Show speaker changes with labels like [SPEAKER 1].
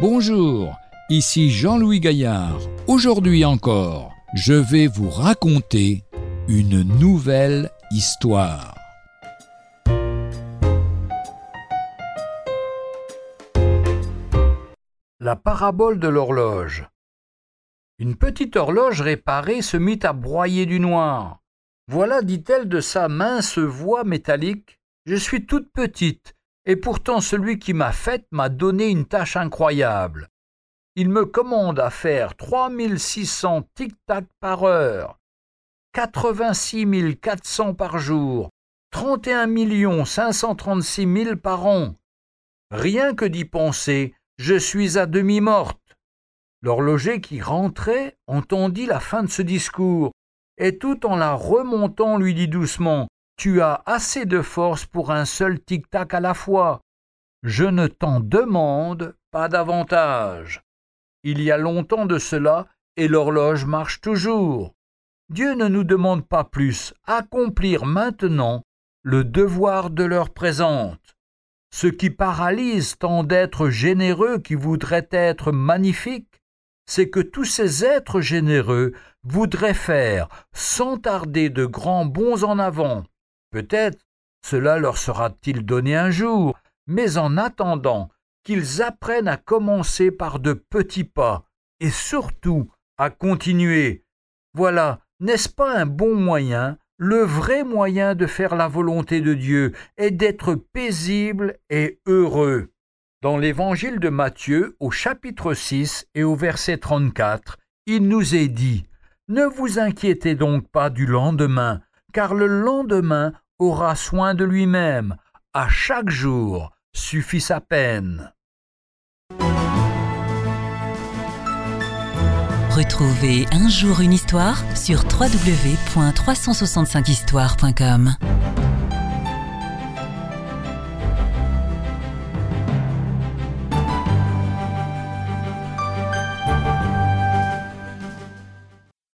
[SPEAKER 1] Bonjour, ici Jean-Louis Gaillard. Aujourd'hui encore, je vais vous raconter une nouvelle histoire.
[SPEAKER 2] La parabole de l'horloge. Une petite horloge réparée se mit à broyer du noir. Voilà, dit-elle de sa mince voix métallique, je suis toute petite, et pourtant celui qui m'a faite m'a donné une tâche incroyable. Il me commande à faire trois mille six cents tic-tac par heure, quatre-vingt-six quatre cents par jour, trente et un millions cinq cent trente-six mille par an. Rien que d'y penser, je suis à demi morte. L'horloger qui rentrait entendit la fin de ce discours, et tout en la remontant lui dit doucement tu as assez de force pour un seul tic-tac à la fois. Je ne t'en demande pas davantage. Il y a longtemps de cela, et l'horloge marche toujours. Dieu ne nous demande pas plus, accomplir maintenant le devoir de l'heure présente. Ce qui paralyse tant d'êtres généreux qui voudraient être magnifiques, c'est que tous ces êtres généreux voudraient faire sans tarder de grands bons en avant, Peut-être cela leur sera-t-il donné un jour, mais en attendant qu'ils apprennent à commencer par de petits pas, et surtout à continuer. Voilà, n'est-ce pas un bon moyen, le vrai moyen de faire la volonté de Dieu, et d'être paisible et heureux? Dans l'évangile de Matthieu, au chapitre 6 et au verset 34, il nous est dit Ne vous inquiétez donc pas du lendemain, car le lendemain aura soin de lui-même. À chaque jour suffit sa peine.
[SPEAKER 3] Retrouvez un jour une histoire sur www.365histoire.com.